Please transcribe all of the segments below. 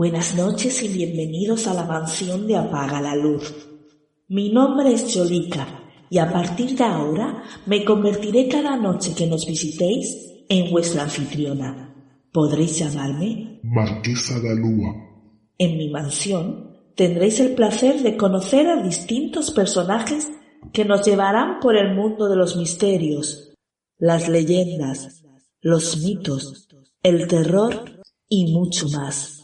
Buenas noches y bienvenidos a la mansión de Apaga la Luz. Mi nombre es Jolika y a partir de ahora me convertiré cada noche que nos visitéis en vuestra anfitriona. Podréis llamarme Marquesa de Alúa. En mi mansión tendréis el placer de conocer a distintos personajes que nos llevarán por el mundo de los misterios, las leyendas, los mitos, el terror y mucho más.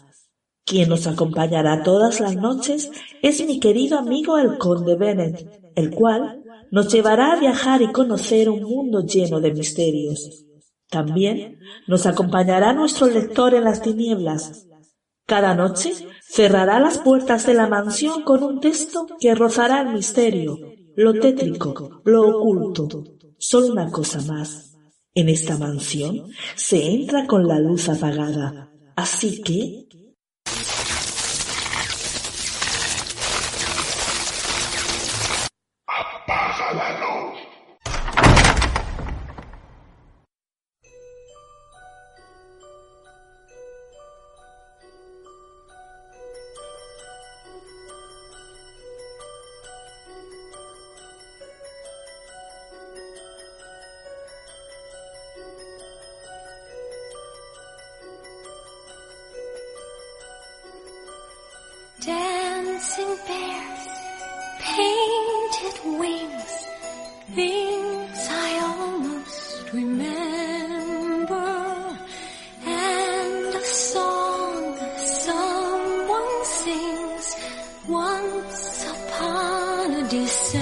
Quien nos acompañará todas las noches es mi querido amigo el conde Bennett, el cual nos llevará a viajar y conocer un mundo lleno de misterios. También nos acompañará nuestro lector en las tinieblas. Cada noche cerrará las puertas de la mansión con un texto que rozará el misterio, lo tétrico, lo oculto. Solo una cosa más. En esta mansión se entra con la luz apagada. Así que December.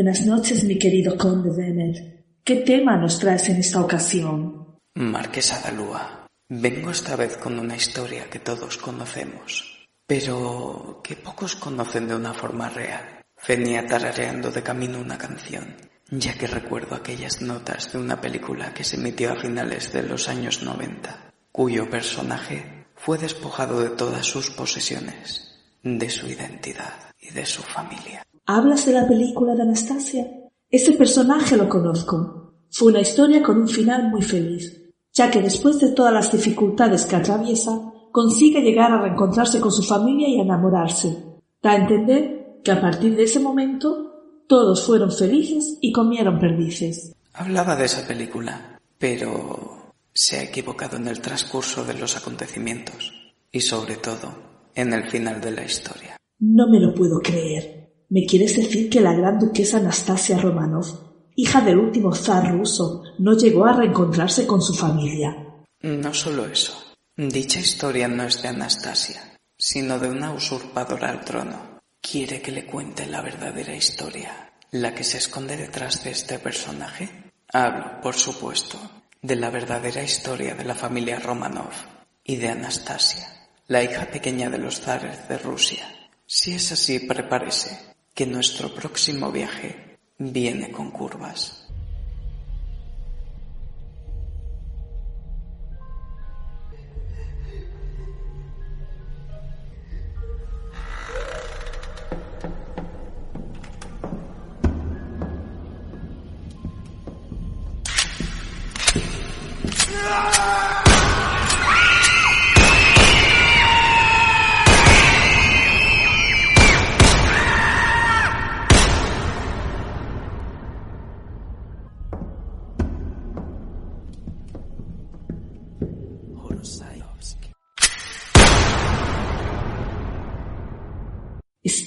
Buenas noches, mi querido conde Bennett. ¿Qué tema nos traes en esta ocasión? Marquesa de Lúa, vengo esta vez con una historia que todos conocemos, pero que pocos conocen de una forma real. Venía tarareando de camino una canción, ya que recuerdo aquellas notas de una película que se emitió a finales de los años 90, cuyo personaje fue despojado de todas sus posesiones, de su identidad y de su familia. ¿Hablas de la película de Anastasia? Ese personaje lo conozco. Fue una historia con un final muy feliz, ya que después de todas las dificultades que atraviesa, consigue llegar a reencontrarse con su familia y a enamorarse. Da a entender que a partir de ese momento todos fueron felices y comieron perdices. Hablaba de esa película, pero se ha equivocado en el transcurso de los acontecimientos y sobre todo en el final de la historia. No me lo puedo creer. ¿Me quieres decir que la gran duquesa Anastasia Romanov hija del último zar ruso, no llegó a reencontrarse con su familia. No solo eso. Dicha historia no es de Anastasia, sino de una usurpadora al trono. ¿Quiere que le cuente la verdadera historia? ¿La que se esconde detrás de este personaje? Hablo, por supuesto, de la verdadera historia de la familia Romanov y de Anastasia, la hija pequeña de los zares de Rusia. Si es así, prepárese, que nuestro próximo viaje viene con curvas.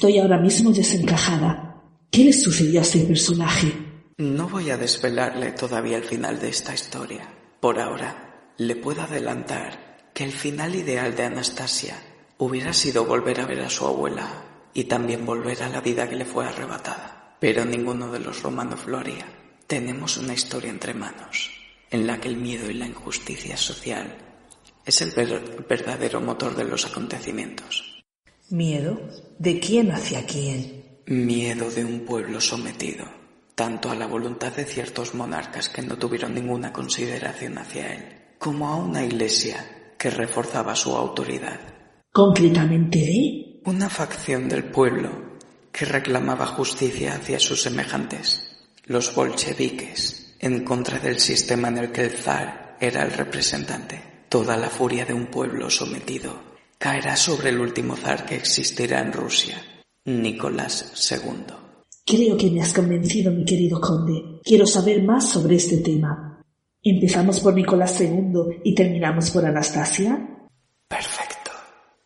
Estoy ahora mismo desencajada. ¿Qué le sucedió a ese personaje? No voy a desvelarle todavía el final de esta historia. Por ahora, le puedo adelantar que el final ideal de Anastasia hubiera sido volver a ver a su abuela y también volver a la vida que le fue arrebatada. Pero ninguno de los romanos lo haría. Tenemos una historia entre manos, en la que el miedo y la injusticia social es el ver- verdadero motor de los acontecimientos. ¿Miedo? ¿De quién hacia quién? Miedo de un pueblo sometido, tanto a la voluntad de ciertos monarcas que no tuvieron ninguna consideración hacia él, como a una iglesia que reforzaba su autoridad. ¿Concretamente de? Una facción del pueblo que reclamaba justicia hacia sus semejantes, los bolcheviques, en contra del sistema en el que el zar era el representante. Toda la furia de un pueblo sometido caerá sobre el último zar que existirá en Rusia, Nicolás II. Creo que me has convencido, mi querido conde. Quiero saber más sobre este tema. ¿Empezamos por Nicolás II y terminamos por Anastasia? Perfecto.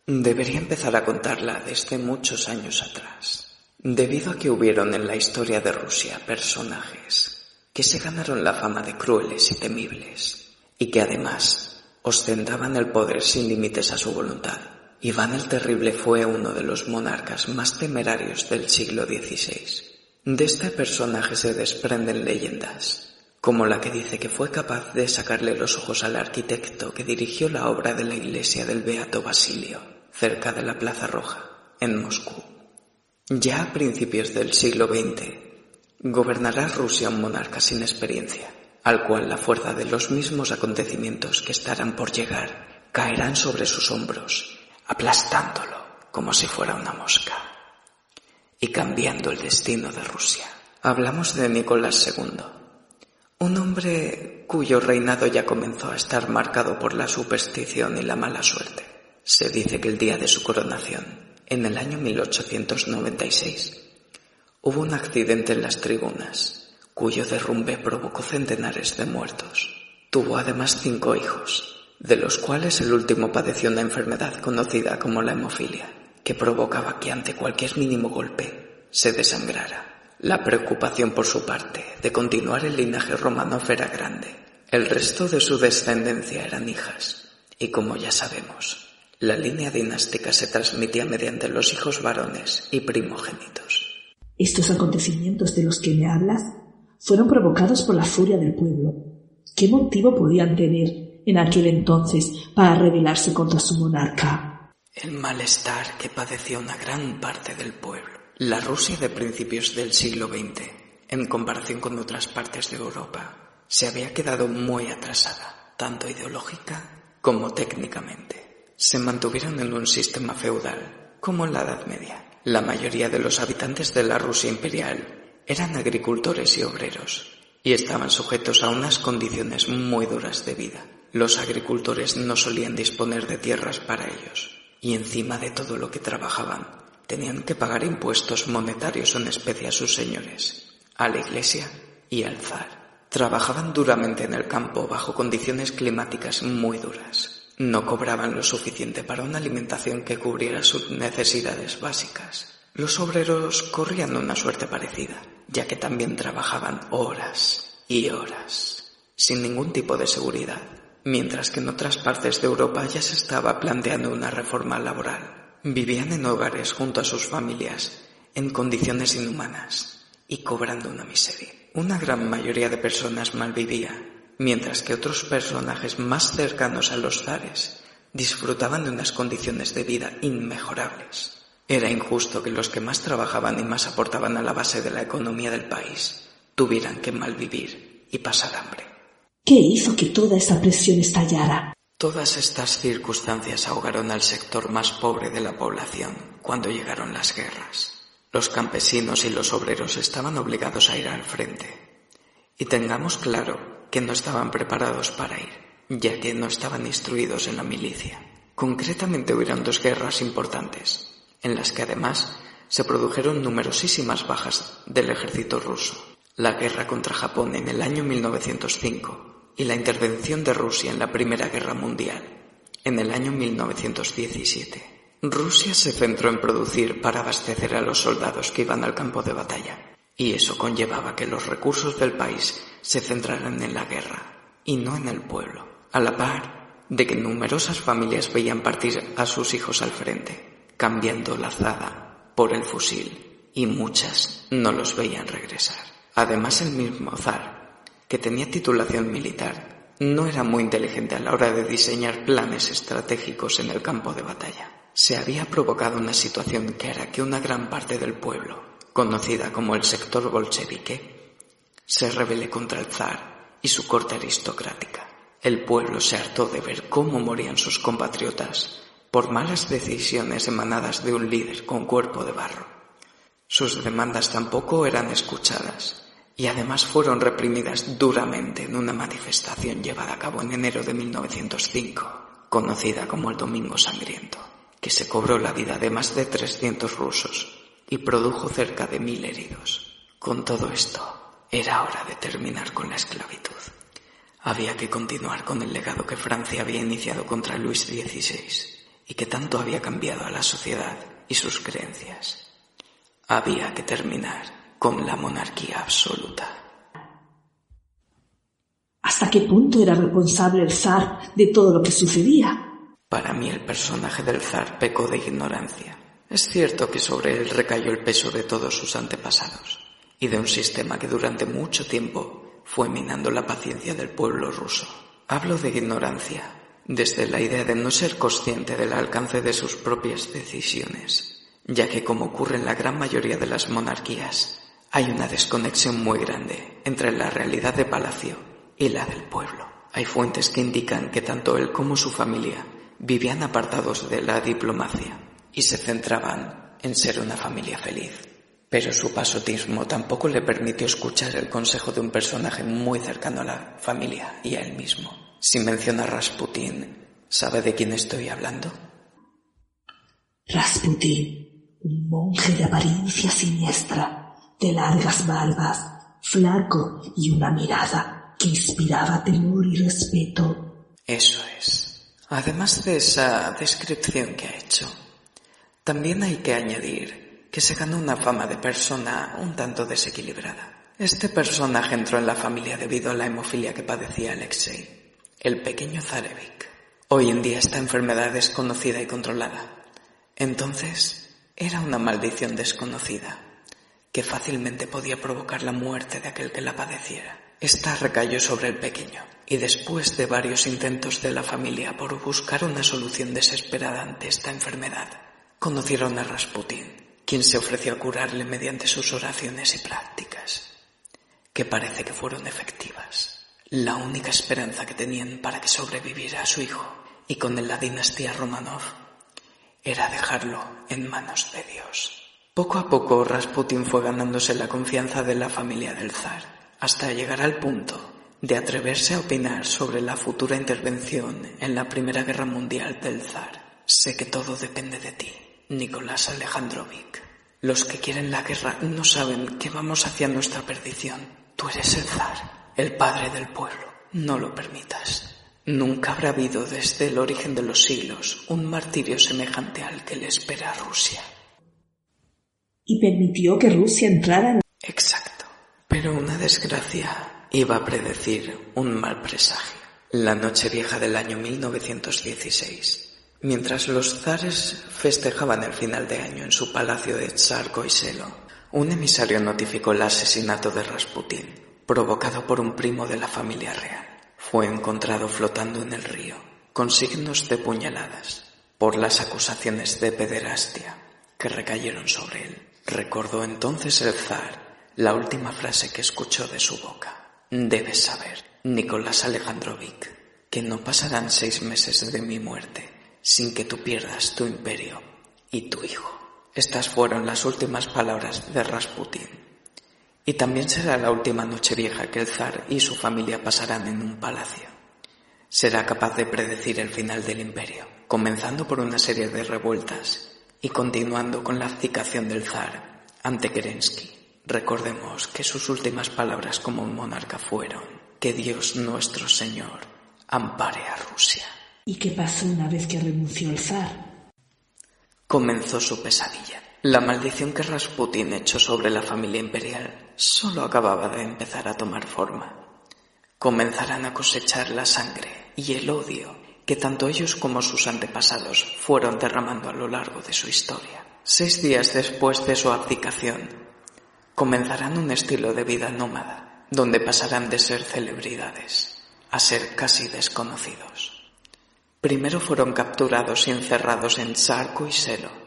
Debería empezar a contarla desde muchos años atrás, debido a que hubieron en la historia de Rusia personajes que se ganaron la fama de crueles y temibles, y que además ostentaban el poder sin límites a su voluntad. Iván el Terrible fue uno de los monarcas más temerarios del siglo XVI. De este personaje se desprenden leyendas, como la que dice que fue capaz de sacarle los ojos al arquitecto que dirigió la obra de la iglesia del Beato Basilio, cerca de la Plaza Roja, en Moscú. Ya a principios del siglo XX, gobernará Rusia un monarca sin experiencia, al cual la fuerza de los mismos acontecimientos que estarán por llegar caerán sobre sus hombros, aplastándolo como si fuera una mosca y cambiando el destino de Rusia. Hablamos de Nicolás II, un hombre cuyo reinado ya comenzó a estar marcado por la superstición y la mala suerte. Se dice que el día de su coronación, en el año 1896, hubo un accidente en las tribunas, cuyo derrumbe provocó centenares de muertos. Tuvo además cinco hijos, de los cuales el último padeció una enfermedad conocida como la hemofilia, que provocaba que ante cualquier mínimo golpe se desangrara. La preocupación por su parte de continuar el linaje Romanov era grande. El resto de su descendencia eran hijas, y como ya sabemos, la línea dinástica se transmitía mediante los hijos varones y primogénitos. Estos acontecimientos de los que me hablas fueron provocados por la furia del pueblo. ¿Qué motivo podían tener en aquel entonces para rebelarse contra su monarca? El malestar que padecía una gran parte del pueblo. La Rusia de principios del siglo XX, en comparación con otras partes de Europa, se había quedado muy atrasada, tanto ideológica como técnicamente. Se mantuvieron en un sistema feudal, como en la Edad Media. La mayoría de los habitantes de la Rusia imperial eran agricultores y obreros, y estaban sujetos a unas condiciones muy duras de vida. Los agricultores no solían disponer de tierras para ellos, y encima de todo lo que trabajaban, tenían que pagar impuestos monetarios en especie a sus señores, a la iglesia y al zar. Trabajaban duramente en el campo bajo condiciones climáticas muy duras. No cobraban lo suficiente para una alimentación que cubriera sus necesidades básicas. Los obreros corrían una suerte parecida. ya que también trabajaban horas y horas, sin ningún tipo de seguridad, mientras que en otras partes de Europa ya se estaba planteando una reforma laboral. Vivían en hogares junto a sus familias, en condiciones inhumanas y cobrando una miseria. Una gran mayoría de personas malvivía, mientras que otros personajes más cercanos a los zares disfrutaban de unas condiciones de vida inmejorables. Era injusto que los que más trabajaban y más aportaban a la base de la economía del país tuvieran que malvivir y pasar hambre. ¿Qué hizo que toda esa presión estallara? Todas estas circunstancias ahogaron al sector más pobre de la población cuando llegaron las guerras. Los campesinos y los obreros estaban obligados a ir al frente. Y tengamos claro que no estaban preparados para ir, ya que no estaban instruidos en la milicia. Concretamente hubieron dos guerras importantes, en las que además se produjeron numerosísimas bajas del ejército ruso. La guerra contra Japón en el año 1905 y la intervención de Rusia en la Primera Guerra Mundial en el año 1917. Rusia se centró en producir para abastecer a los soldados que iban al campo de batalla, y eso conllevaba que los recursos del país se centraran en la guerra y no en el pueblo, a la par de que numerosas familias veían partir a sus hijos al frente, cambiando la azada por el fusil, y muchas no los veían regresar. Además, el mismo zar, que tenía titulación militar, no era muy inteligente a la hora de diseñar planes estratégicos en el campo de batalla. Se había provocado una situación que era que una gran parte del pueblo, conocida como el sector bolchevique, se rebele contra el zar y su corte aristocrática. El pueblo se hartó de ver cómo morían sus compatriotas por malas decisiones emanadas de un líder con cuerpo de barro. Sus demandas tampoco eran escuchadas y además fueron reprimidas duramente en una manifestación llevada a cabo en enero de 1905, conocida como el Domingo Sangriento, que se cobró la vida de más de 300 rusos y produjo cerca de mil heridos. Con todo esto, era hora de terminar con la esclavitud. Había que continuar con el legado que Francia había iniciado contra Luis XVI y que tanto había cambiado a la sociedad y sus creencias. Había que terminar con la monarquía absoluta. ¿Hasta qué punto era responsable el zar de todo lo que sucedía? Para mí el personaje del zar pecó de ignorancia. Es cierto que sobre él recayó el peso de todos sus antepasados y de un sistema que durante mucho tiempo fue minando la paciencia del pueblo ruso. Hablo de ignorancia desde la idea de no ser consciente del alcance de sus propias decisiones, ya que como ocurre en la gran mayoría de las monarquías, hay una desconexión muy grande entre la realidad de palacio y la del pueblo. Hay fuentes que indican que tanto él como su familia vivían apartados de la diplomacia y se centraban en ser una familia feliz. Pero su pasotismo tampoco le permitió escuchar el consejo de un personaje muy cercano a la familia y a él mismo. Si menciona a Rasputín, ¿sabe de quién estoy hablando? Rasputín, un monje de apariencia siniestra, de largas barbas, flaco y una mirada que inspiraba temor y respeto. Eso es. Además de esa descripción que ha hecho, también hay que añadir que se ganó una fama de persona un tanto desequilibrada. Este personaje entró en la familia debido a la hemofilia que padecía Alexei, el pequeño Zarevich. Hoy en día esta enfermedad es conocida y controlada. Entonces era una maldición desconocida que fácilmente podía provocar la muerte de aquel que la padeciera. Esta recayó sobre el pequeño y después de varios intentos de la familia por buscar una solución desesperada ante esta enfermedad, conocieron a Rasputín, quien se ofreció a curarle mediante sus oraciones y prácticas, que parece que fueron efectivas. La única esperanza que tenían para que sobreviviera a su hijo y con la dinastía Romanov era dejarlo en manos de Dios. Poco a poco Rasputín fue ganándose la confianza de la familia del zar, hasta llegar al punto de atreverse a opinar sobre la futura intervención en la Primera Guerra Mundial del zar. Sé que todo depende de ti, Nicolás Alejandrovich. Los que quieren la guerra no saben que vamos hacia nuestra perdición. Tú eres el zar, el padre del pueblo. No lo permitas. Nunca habrá habido desde el origen de los siglos un martirio semejante al que le espera a Rusia. Y permitió que Rusia entrara en... Exacto. Pero una desgracia iba a predecir un mal presagio. La noche vieja del año 1916, mientras los zares festejaban el final de año en su palacio de Tsarko y Selo, un emisario notificó el asesinato de Rasputín, provocado por un primo de la familia real. Fue encontrado flotando en el río, con signos de puñaladas, por las acusaciones de pederastia que recayeron sobre él. Recordó entonces el zar la última frase que escuchó de su boca. Debes saber, Nicolás Alejandrovich, que no pasarán seis meses de mi muerte sin que tú pierdas tu imperio y tu hijo. Estas fueron las últimas palabras de Rasputin. Y también será la última noche vieja que el zar y su familia pasarán en un palacio. Será capaz de predecir el final del imperio, comenzando por una serie de revueltas y continuando con la abdicación del zar ante Kerensky. Recordemos que sus últimas palabras como un monarca fueron que Dios nuestro Señor ampare a Rusia. ¿Y qué pasó una vez que renunció el zar? Comenzó su pesadilla. La maldición que Rasputin echó sobre la familia imperial solo acababa de empezar a tomar forma. Comenzarán a cosechar la sangre y el odio que tanto ellos como sus antepasados fueron derramando a lo largo de su historia. Seis días después de su abdicación, comenzarán un estilo de vida nómada, donde pasarán de ser celebridades a ser casi desconocidos. Primero fueron capturados y encerrados en Sarko y Selo.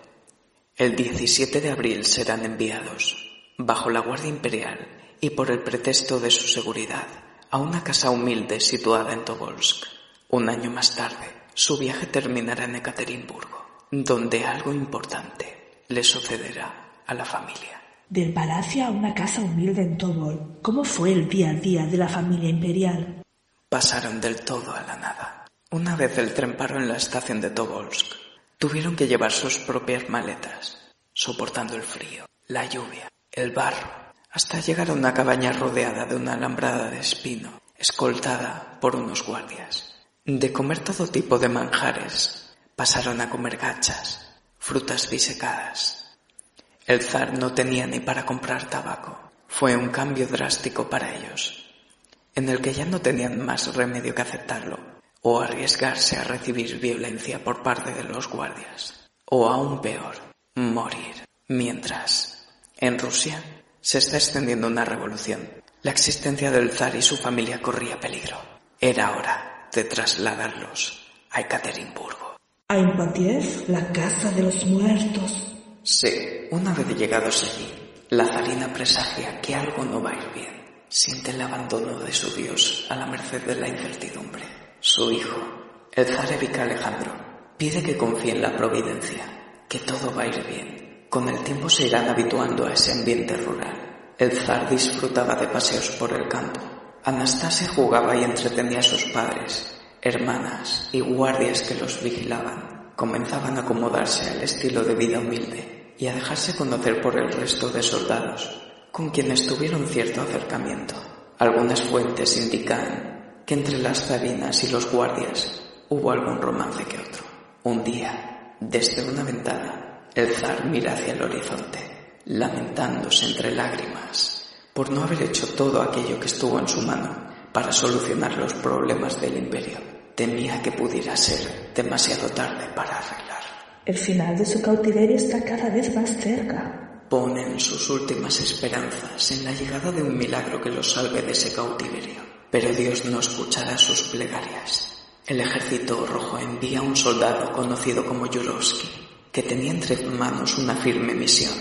El 17 de abril serán enviados, bajo la Guardia Imperial y por el pretexto de su seguridad, a una casa humilde situada en Tobolsk. Un año más tarde, su viaje terminará en Ekaterimburgo, donde algo importante le sucederá a la familia. Del palacio a una casa humilde en Tobol. ¿Cómo fue el día a día de la familia imperial? Pasaron del todo a la nada. Una vez el tren paró en la estación de Tobolsk, tuvieron que llevar sus propias maletas, soportando el frío, la lluvia, el barro, hasta llegar a una cabaña rodeada de una alambrada de espino, escoltada por unos guardias. De comer todo tipo de manjares, pasaron a comer gachas, frutas disecadas, el zar no tenía ni para comprar tabaco. Fue un cambio drástico para ellos, en el que ya no tenían más remedio que aceptarlo, o arriesgarse a recibir violencia por parte de los guardias, o aún peor, morir. Mientras, en Rusia, se está extendiendo una revolución. La existencia del zar y su familia corría peligro. Era hora de trasladarlos a Ekaterimburgo. A Impatiev, la casa de los muertos. Sí, una vez llegados allí, la zarina presagia que algo no va a ir bien. Siente el abandono de su Dios a la merced de la incertidumbre. Su hijo, el zar Evika Alejandro, pide que confíe en la providencia, que todo va a ir bien. Con el tiempo se irán habituando a ese ambiente rural. El zar disfrutaba de paseos por el campo. Anastasia jugaba y entretenía a sus padres, hermanas y guardias que los vigilaban comenzaban a acomodarse al estilo de vida humilde y a dejarse conocer por el resto de soldados, con quienes tuvieron cierto acercamiento. Algunas fuentes indican que entre las zarinas y los guardias hubo algún romance que otro. Un día, desde una ventana, el zar mira hacia el horizonte, lamentándose entre lágrimas por no haber hecho todo aquello que estuvo en su mano para solucionar los problemas del imperio temía que pudiera ser demasiado tarde para arreglar. El final de su cautiverio está cada vez más cerca. Ponen sus últimas esperanzas en la llegada de un milagro que los salve de ese cautiverio. Pero Dios no escuchará sus plegarias. El ejército rojo envía a un soldado conocido como Yurovsky, que tenía entre manos una firme misión,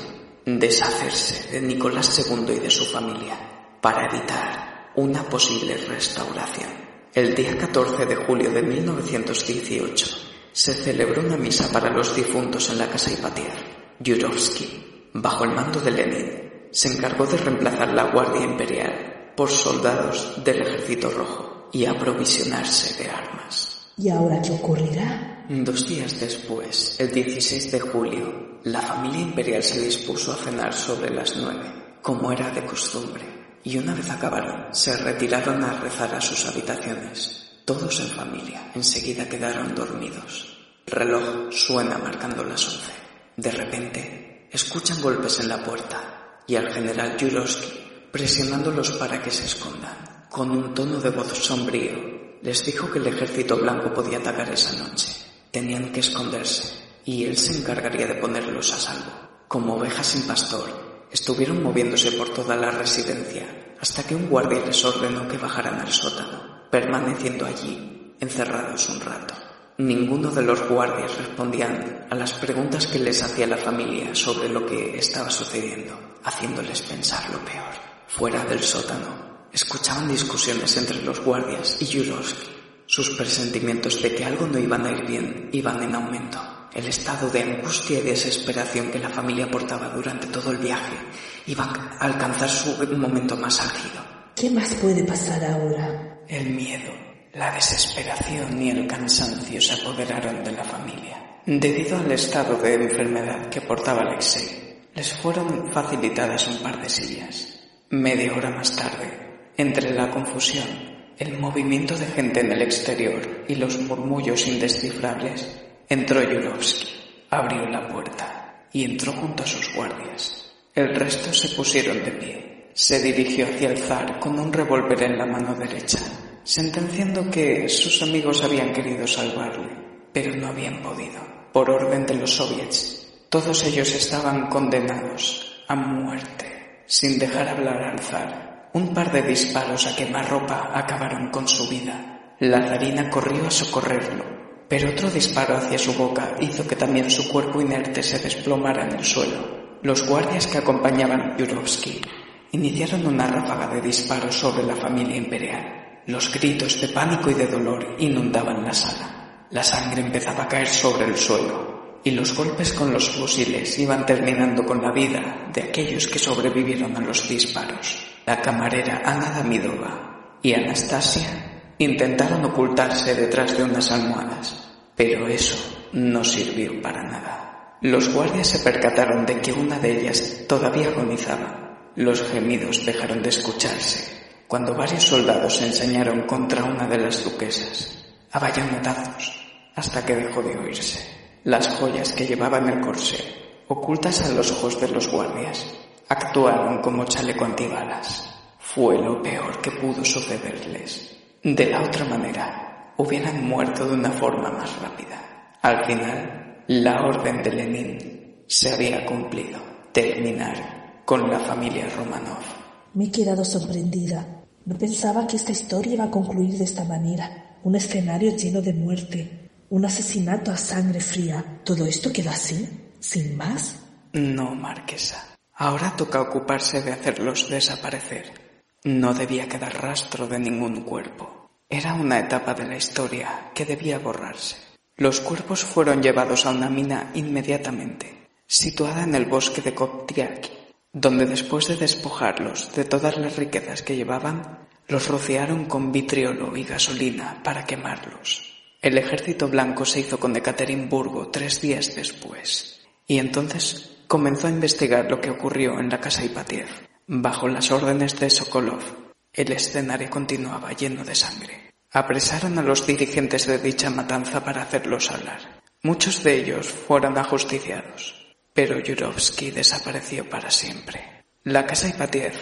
deshacerse de Nicolás II y de su familia, para evitar una posible restauración. El día 14 de julio de 1918 se celebró una misa para los difuntos en la casa Ipatier. Yurovsky, bajo el mando de Lenin, se encargó de reemplazar la Guardia Imperial por soldados del Ejército Rojo y aprovisionarse de armas. ¿Y ahora qué ocurrirá? Dos días después, el 16 de julio, la familia imperial se dispuso a cenar sobre las nueve, como era de costumbre y una vez acabaron, se retiraron a rezar a sus habitaciones. Todos en familia enseguida quedaron dormidos. El reloj suena marcando las once. De repente, escuchan golpes en la puerta y al general Yurovsky presionándolos para que se escondan. Con un tono de voz sombrío, les dijo que el ejército blanco podía atacar esa noche. Tenían que esconderse, y él se encargaría de ponerlos a salvo. Como ovejas sin pastor, estuvieron moviéndose por toda la residencia hasta que un guardia les ordenó que bajaran al sótano, permaneciendo allí, encerrados un rato. Ninguno de los guardias respondían a las preguntas que les hacía la familia sobre lo que estaba sucediendo, haciéndoles pensar lo peor. Fuera del sótano, escuchaban discusiones entre los guardias y Yurovsky. Sus presentimientos de que algo no iban a ir bien iban en aumento. El estado de angustia y desesperación que la familia portaba durante todo el viaje iba a alcanzar su momento más álgido. ¿Qué más puede pasar ahora? El miedo, la desesperación y el cansancio se apoderaron de la familia. Debido al estado de enfermedad que portaba Alexei, les fueron facilitadas un par de sillas. Media hora más tarde, entre la confusión, el movimiento de gente en el exterior y los murmullos indescifrables, entró Yurovsky, abrió la puerta y entró junto a sus guardias. El resto se pusieron de pie. Se dirigió hacia el zar con un revólver en la mano derecha sentenciando que sus amigos habían querido salvarle, pero no habían podido. Por orden de los soviets, todos ellos estaban condenados a muerte, sin dejar hablar al zar. Un par de disparos a quemarropa acabaron con su vida. La zarina corrió a socorrerlo, pero otro disparo hacia su boca hizo que también su cuerpo inerte se desplomara en el suelo. Los guardias que acompañaban Yurovsky iniciaron una ráfaga de disparos sobre la familia imperial. Los gritos de pánico y de dolor inundaban la sala. La sangre empezaba a caer sobre el suelo y los golpes con los fusiles iban terminando con la vida de aquellos que sobrevivieron a los disparos. La camarera Ana Damidova y Anastasia intentaron ocultarse detrás de unas almohadas, pero eso no sirvió para nada. Los guardias se percataron de que una de ellas todavía agonizaba. Los gemidos dejaron de escucharse cuando varios soldados se enseñaron contra una de las duquesas, a hasta que dejó de oírse. Las joyas que llevaba en el corsé, ocultas a los ojos de los guardias, actuaron como chaleco antibalas. Fue lo peor que pudo sucederles. De la otra manera, hubieran muerto de una forma más rápida. Al final, la orden de Lenin se había cumplido. Terminar con la familia Romanov. Me he quedado sorprendida. No pensaba que esta historia iba a concluir de esta manera. Un escenario lleno de muerte, un asesinato a sangre fría. ¿Todo esto quedó así? ¿Sin más? No, marquesa. Ahora toca ocuparse de hacerlos desaparecer. No debía quedar rastro de ningún cuerpo. Era una etapa de la historia que debía borrarse. Los cuerpos fueron llevados a una mina inmediatamente, situada en el bosque de Koptiaki, donde después de despojarlos de todas las riquezas que llevaban, los rociaron con vitriolo y gasolina para quemarlos. El ejército blanco se hizo con Ekaterimburgo tres días después, y entonces comenzó a investigar lo que ocurrió en la casa Ipatiev. Bajo las órdenes de Sokolov, el escenario continuaba lleno de sangre. Apresaron a los dirigentes de dicha matanza para hacerlos hablar. Muchos de ellos fueron ajusticiados pero Yurovsky desapareció para siempre. La casa Ipatiev,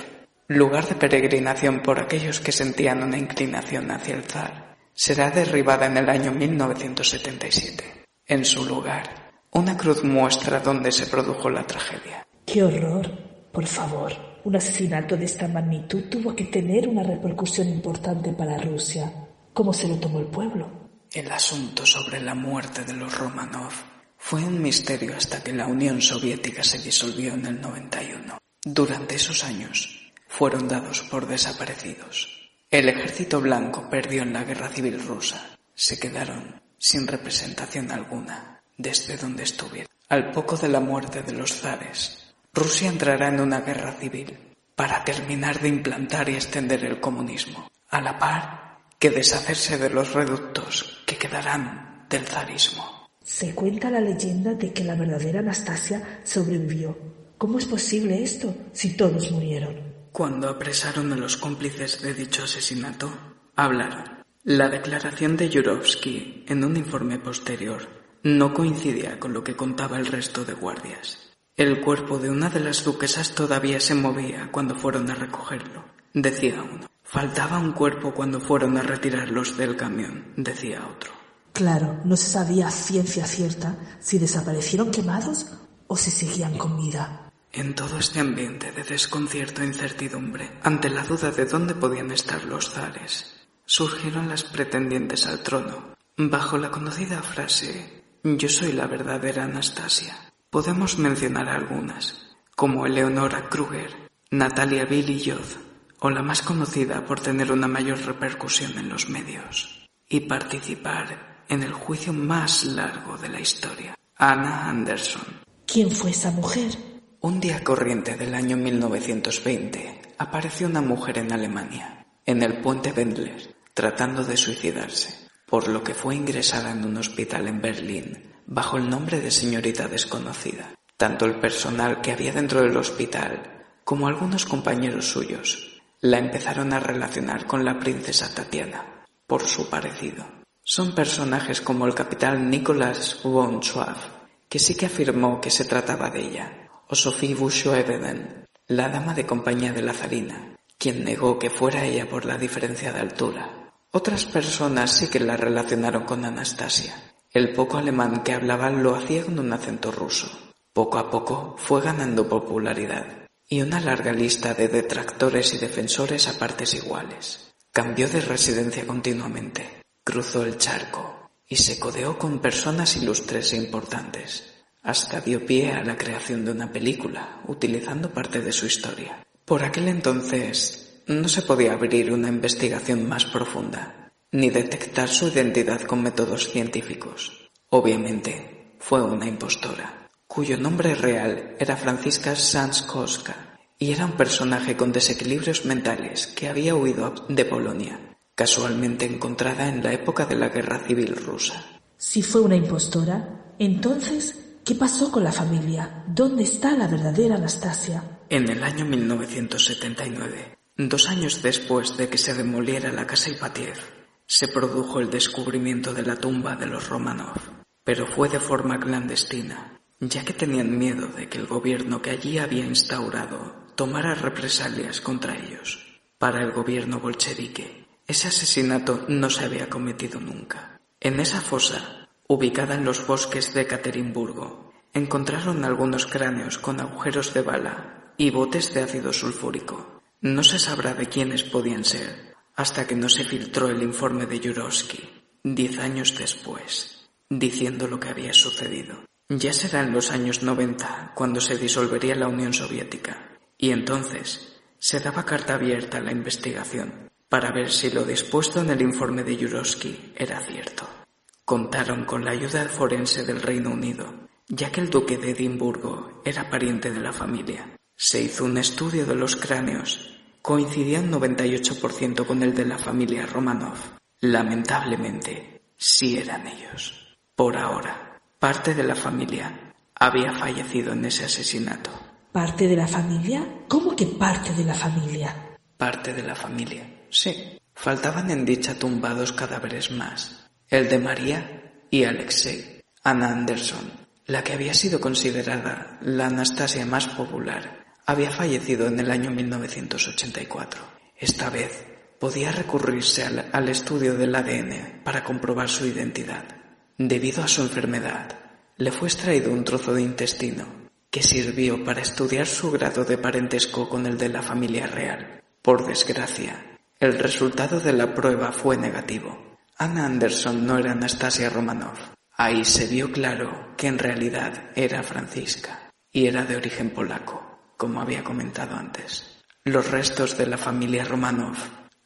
lugar de peregrinación por aquellos que sentían una inclinación hacia el zar, será derribada en el año 1977. En su lugar, una cruz muestra dónde se produjo la tragedia. ¡Qué horror! Por favor, un asesinato de esta magnitud tuvo que tener una repercusión importante para Rusia. ¿Cómo se lo tomó el pueblo? El asunto sobre la muerte de los Romanov fue un misterio hasta que la Unión Soviética se disolvió en el 91. Durante esos años fueron dados por desaparecidos. El ejército blanco perdió en la guerra civil rusa. Se quedaron sin representación alguna desde donde estuvieron. Al poco de la muerte de los zares, Rusia entrará en una guerra civil para terminar de implantar y extender el comunismo, a la par que deshacerse de los reductos que quedarán del zarismo. Se cuenta la leyenda de que la verdadera Anastasia sobrevivió. ¿Cómo es posible esto si todos murieron? Cuando apresaron a los cómplices de dicho asesinato, hablaron. La declaración de Yurovsky en un informe posterior no coincidía con lo que contaba el resto de guardias. El cuerpo de una de las duquesas todavía se movía cuando fueron a recogerlo, decía uno. Faltaba un cuerpo cuando fueron a retirarlos del camión, decía otro. Claro, no se sabía ciencia cierta si desaparecieron quemados o si seguían con vida. En todo este ambiente de desconcierto e incertidumbre, ante la duda de dónde podían estar los zares, surgieron las pretendientes al trono, bajo la conocida frase Yo soy la verdadera Anastasia. Podemos mencionar algunas, como Eleonora Kruger, Natalia Billy-Jodd, o la más conocida por tener una mayor repercusión en los medios, y participar en el juicio más largo de la historia, Anna Anderson. ¿Quién fue esa mujer? Un día corriente del año 1920 apareció una mujer en Alemania, en el puente Wendler, tratando de suicidarse, por lo que fue ingresada en un hospital en Berlín bajo el nombre de señorita desconocida. Tanto el personal que había dentro del hospital como algunos compañeros suyos la empezaron a relacionar con la princesa Tatiana, por su parecido. Son personajes como el capitán Nicolas von Schwab, que sí que afirmó que se trataba de ella, o Sophie la dama de compañía de la zarina, quien negó que fuera ella por la diferencia de altura. Otras personas sí que la relacionaron con Anastasia, el poco alemán que hablaba lo hacía con un acento ruso. Poco a poco fue ganando popularidad y una larga lista de detractores y defensores a partes iguales. Cambió de residencia continuamente, cruzó el charco y se codeó con personas ilustres e importantes. Hasta dio pie a la creación de una película, utilizando parte de su historia. Por aquel entonces no se podía abrir una investigación más profunda ni detectar su identidad con métodos científicos. Obviamente, fue una impostora, cuyo nombre real era Francisca Sanskowska y era un personaje con desequilibrios mentales que había huido de Polonia, casualmente encontrada en la época de la Guerra Civil Rusa. Si fue una impostora, entonces, ¿qué pasó con la familia? ¿Dónde está la verdadera Anastasia? En el año 1979, dos años después de que se demoliera la casa Ipatiev, se produjo el descubrimiento de la tumba de los Romanov, pero fue de forma clandestina, ya que tenían miedo de que el gobierno que allí había instaurado tomara represalias contra ellos. Para el gobierno bolchevique, ese asesinato no se había cometido nunca. En esa fosa, ubicada en los bosques de Caterimburgo, encontraron algunos cráneos con agujeros de bala y botes de ácido sulfúrico. No se sabrá de quiénes podían ser, hasta que no se filtró el informe de Jurovsky, diez años después, diciendo lo que había sucedido. Ya será en los años 90 cuando se disolvería la Unión Soviética, y entonces se daba carta abierta a la investigación para ver si lo dispuesto en el informe de Jurovsky era cierto. Contaron con la ayuda forense del Reino Unido, ya que el duque de Edimburgo era pariente de la familia. Se hizo un estudio de los cráneos coincidía un 98% con el de la familia Romanov. Lamentablemente, sí eran ellos. Por ahora, parte de la familia había fallecido en ese asesinato. ¿Parte de la familia? ¿Cómo que parte de la familia? Parte de la familia, sí. Faltaban en dicha tumba dos cadáveres más, el de María y Alexei. Anna Anderson, la que había sido considerada la Anastasia más popular había fallecido en el año 1984. Esta vez podía recurrirse al, estudio del ADN para comprobar su identidad. Debido a su enfermedad, le fue extraído un trozo de intestino que sirvió para estudiar su grado de parentesco con el de la familia real. Por desgracia, el resultado de la prueba fue negativo. Anna Anderson no era Anastasia Romanov. Ahí se vio claro que en realidad era Francisca y era de origen polaco como había comentado antes. Los restos de la familia Romanov,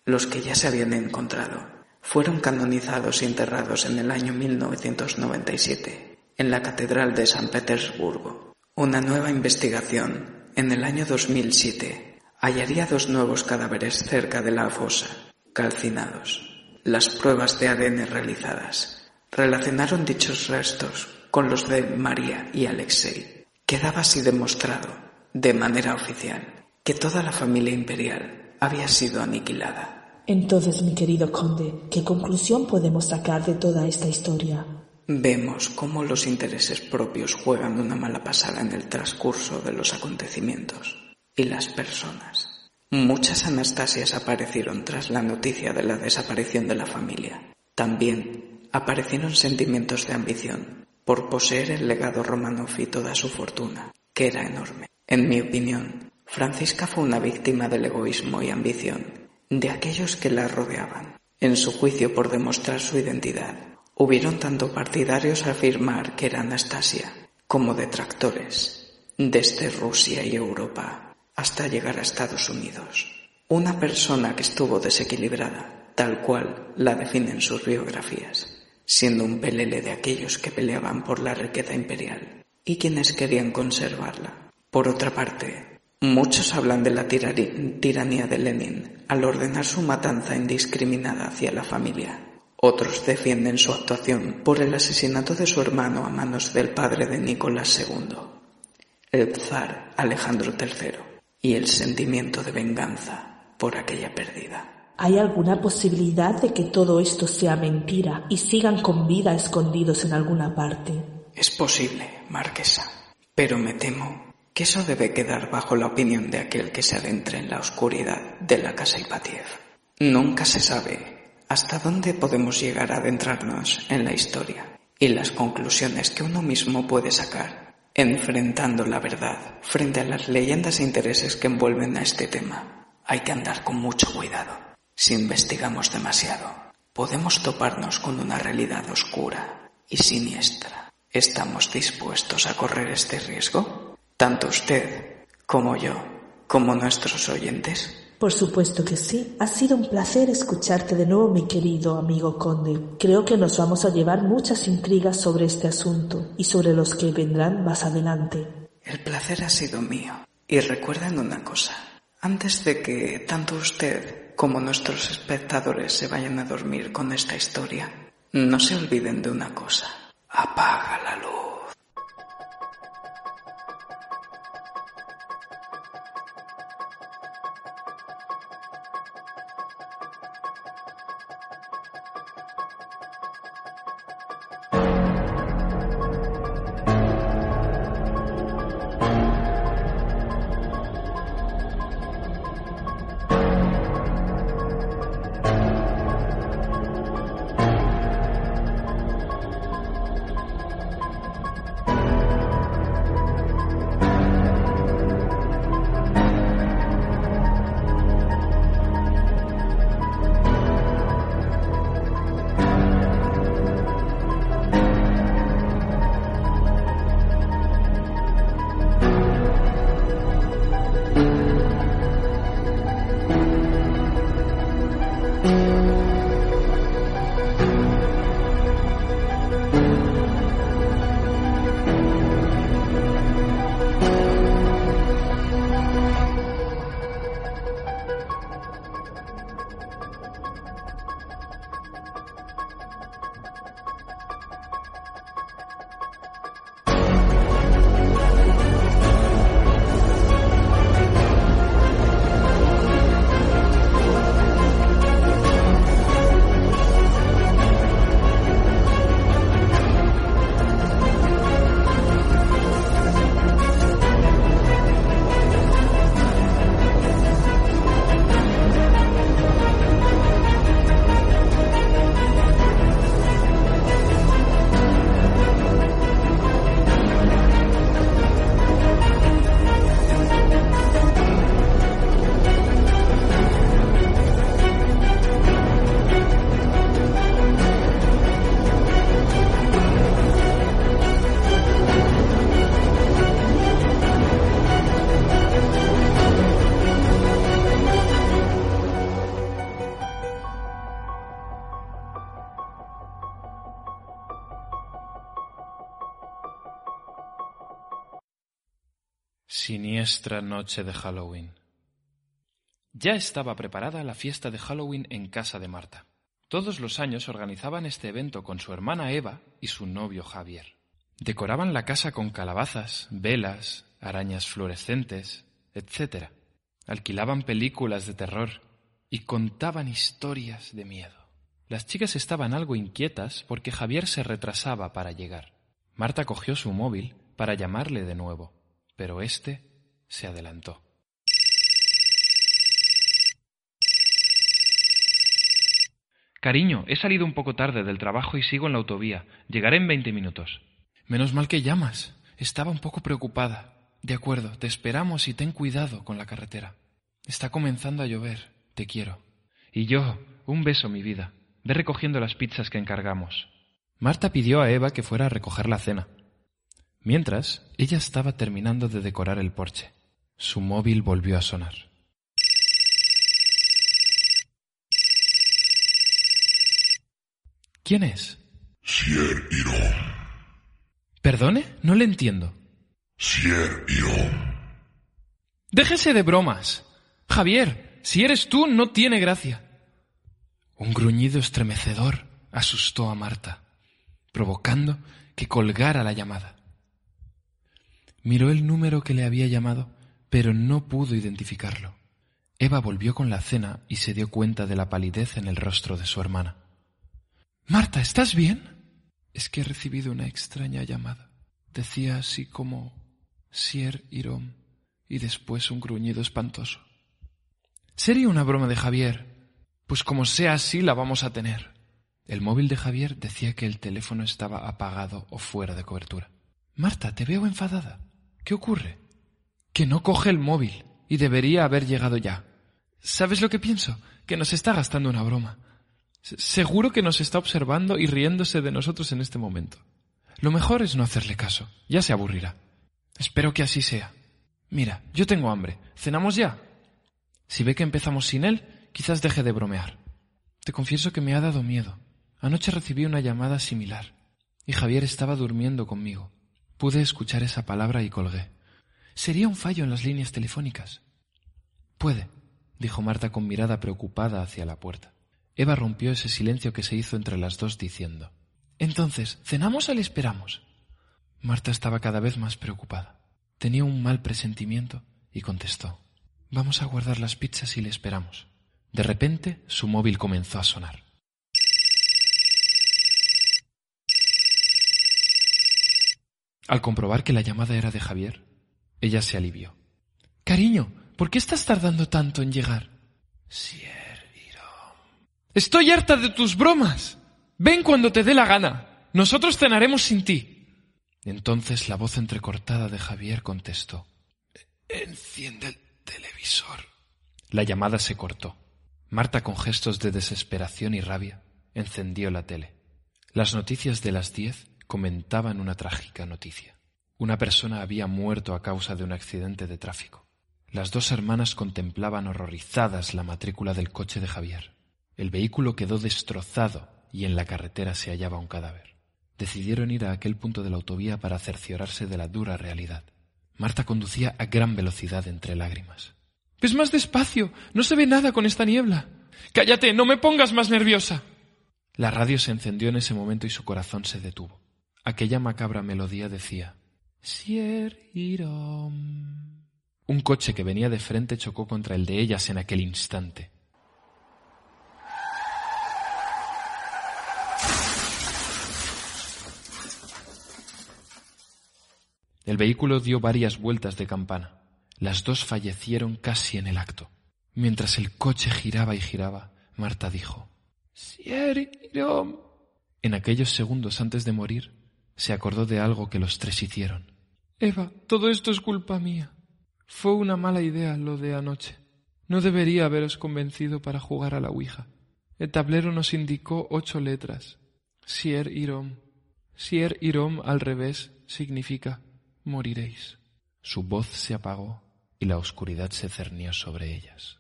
los que ya se habían encontrado, fueron canonizados y enterrados en el año 1997 en la Catedral de San Petersburgo. Una nueva investigación en el año 2007 hallaría dos nuevos cadáveres cerca de la fosa, calcinados. Las pruebas de ADN realizadas relacionaron dichos restos con los de María y Alexei. Quedaba así demostrado de manera oficial, que toda la familia imperial había sido aniquilada. Entonces, mi querido conde, ¿qué conclusión podemos sacar de toda esta historia? vemos cómo los intereses propios juegan una mala pasada en el transcurso de los acontecimientos y las personas. Muchas Anastasias aparecieron tras la noticia de la desaparición de la familia. También aparecieron sentimientos de ambición por poseer el legado Romanov y toda su fortuna, que era enorme. En mi opinión, Francisca fue una víctima del egoísmo y ambición de aquellos que la rodeaban. En su juicio por demostrar su identidad, hubieron tanto partidarios a afirmar que era Anastasia como detractores, desde Rusia y Europa hasta llegar a Estados Unidos. Una persona que estuvo desequilibrada, tal cual la definen sus biografías, siendo un pelele de aquellos que peleaban por la riqueza imperial y quienes querían conservarla. Por otra parte, muchos hablan de la tiranía de Lenin al ordenar su matanza indiscriminada hacia la familia. Otros defienden su actuación por el asesinato de su hermano a manos del padre de Nicolás II, el zar Alejandro III, y el sentimiento de venganza por aquella pérdida. ¿Hay alguna posibilidad de que todo esto sea mentira y sigan con vida escondidos en alguna parte? Es posible, marquesa, pero me temo que eso debe quedar bajo la opinión de aquel que se adentre en la oscuridad de la casa Ipatiev. Nunca se sabe hasta dónde podemos llegar a adentrarnos en la historia y las conclusiones que uno mismo puede sacar, enfrentando la verdad frente a las leyendas e intereses que envuelven a este tema. Hay que andar con mucho cuidado. Si investigamos demasiado, podemos toparnos con una realidad oscura y siniestra. ¿Estamos dispuestos a correr este riesgo? Tanto usted como yo, como nuestros oyentes. Por supuesto que sí. Ha sido un placer escucharte de nuevo, mi querido amigo conde. Creo que nos vamos a llevar muchas intrigas sobre este asunto y sobre los que vendrán más adelante. El placer ha sido mío. Y recuerden una cosa. Antes de que tanto usted como nuestros espectadores se vayan a dormir con esta historia, no se olviden de una cosa. Apaga la luz. Siniestra noche de Halloween. Ya estaba preparada la fiesta de Halloween en casa de Marta. Todos los años organizaban este evento con su hermana Eva y su novio Javier. Decoraban la casa con calabazas, velas, arañas fluorescentes, etc. Alquilaban películas de terror y contaban historias de miedo. Las chicas estaban algo inquietas porque Javier se retrasaba para llegar. Marta cogió su móvil para llamarle de nuevo, pero éste se adelantó. Cariño, he salido un poco tarde del trabajo y sigo en la autovía. Llegaré en veinte minutos. Menos mal que llamas. Estaba un poco preocupada. De acuerdo, te esperamos y ten cuidado con la carretera. Está comenzando a llover. Te quiero. Y yo, un beso, mi vida. Ve recogiendo las pizzas que encargamos. Marta pidió a Eva que fuera a recoger la cena. Mientras, ella estaba terminando de decorar el porche. Su móvil volvió a sonar. ¿Quién es? Sier Irón. ¿Perdone? No le entiendo. Sier Irón. Déjese de bromas. Javier, si eres tú, no tiene gracia. Un gruñido estremecedor asustó a Marta, provocando que colgara la llamada. Miró el número que le había llamado, pero no pudo identificarlo. Eva volvió con la cena y se dio cuenta de la palidez en el rostro de su hermana. Marta, ¿estás bien? Es que he recibido una extraña llamada. Decía así como Sier Irón y después un gruñido espantoso. Sería una broma de Javier. Pues como sea así, la vamos a tener. El móvil de Javier decía que el teléfono estaba apagado o fuera de cobertura. Marta, te veo enfadada. ¿Qué ocurre? Que no coge el móvil y debería haber llegado ya. ¿Sabes lo que pienso? Que nos está gastando una broma. Se- Seguro que nos está observando y riéndose de nosotros en este momento. Lo mejor es no hacerle caso. Ya se aburrirá. Espero que así sea. Mira, yo tengo hambre. ¿Cenamos ya? Si ve que empezamos sin él, quizás deje de bromear. Te confieso que me ha dado miedo. Anoche recibí una llamada similar. Y Javier estaba durmiendo conmigo. Pude escuchar esa palabra y colgué. Sería un fallo en las líneas telefónicas. Puede, dijo Marta con mirada preocupada hacia la puerta. Eva rompió ese silencio que se hizo entre las dos diciendo Entonces, ¿cenamos o le esperamos? Marta estaba cada vez más preocupada. Tenía un mal presentimiento y contestó Vamos a guardar las pizzas y le esperamos. De repente, su móvil comenzó a sonar. Al comprobar que la llamada era de Javier, ella se alivió. Cariño, ¿por qué estás tardando tanto en llegar? Sier Irón. Estoy harta de tus bromas. Ven cuando te dé la gana. Nosotros cenaremos sin ti. Entonces la voz entrecortada de Javier contestó. Enciende el televisor. La llamada se cortó. Marta, con gestos de desesperación y rabia, encendió la tele. Las noticias de las diez comentaban una trágica noticia. Una persona había muerto a causa de un accidente de tráfico. Las dos hermanas contemplaban horrorizadas la matrícula del coche de Javier. El vehículo quedó destrozado y en la carretera se hallaba un cadáver. Decidieron ir a aquel punto de la autovía para cerciorarse de la dura realidad. Marta conducía a gran velocidad entre lágrimas. ¡Ves más despacio! No se ve nada con esta niebla. Cállate, no me pongas más nerviosa. La radio se encendió en ese momento y su corazón se detuvo. Aquella macabra melodía decía Sier Irom. Un coche que venía de frente chocó contra el de ellas en aquel instante. El vehículo dio varias vueltas de campana. Las dos fallecieron casi en el acto. Mientras el coche giraba y giraba, Marta dijo. En aquellos segundos antes de morir, se acordó de algo que los tres hicieron. Eva, todo esto es culpa mía. Fue una mala idea lo de anoche. No debería haberos convencido para jugar a la Ouija. El tablero nos indicó ocho letras. Sier Irom. Sier Irom al revés significa moriréis. Su voz se apagó y la oscuridad se cernió sobre ellas.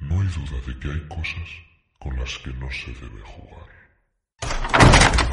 No hay duda de que hay cosas con las que no se debe jugar.